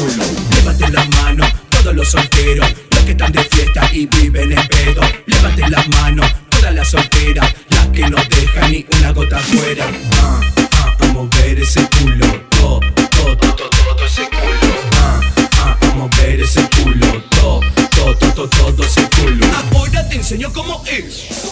culo. Las manos, todos los solteros, los que están de fiesta y viven en pedo. Levante las manos, todas las solteras, las que no dejan ni una gota fuera. Ah, ah, a mover ese culo, todo, todo, todo, todo ese culo. Ah, ah, a mover ese culo, todo, todo, todo, todo ese culo. Ahora te enseño cómo es.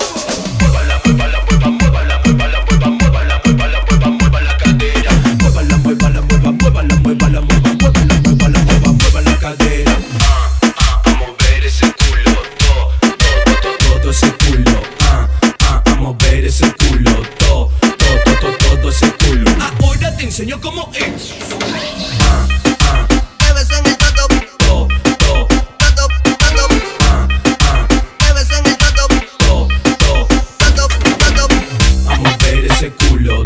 enseñó cómo es. Vamos a ver ese culo,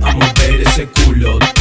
vamos a ver ese culo.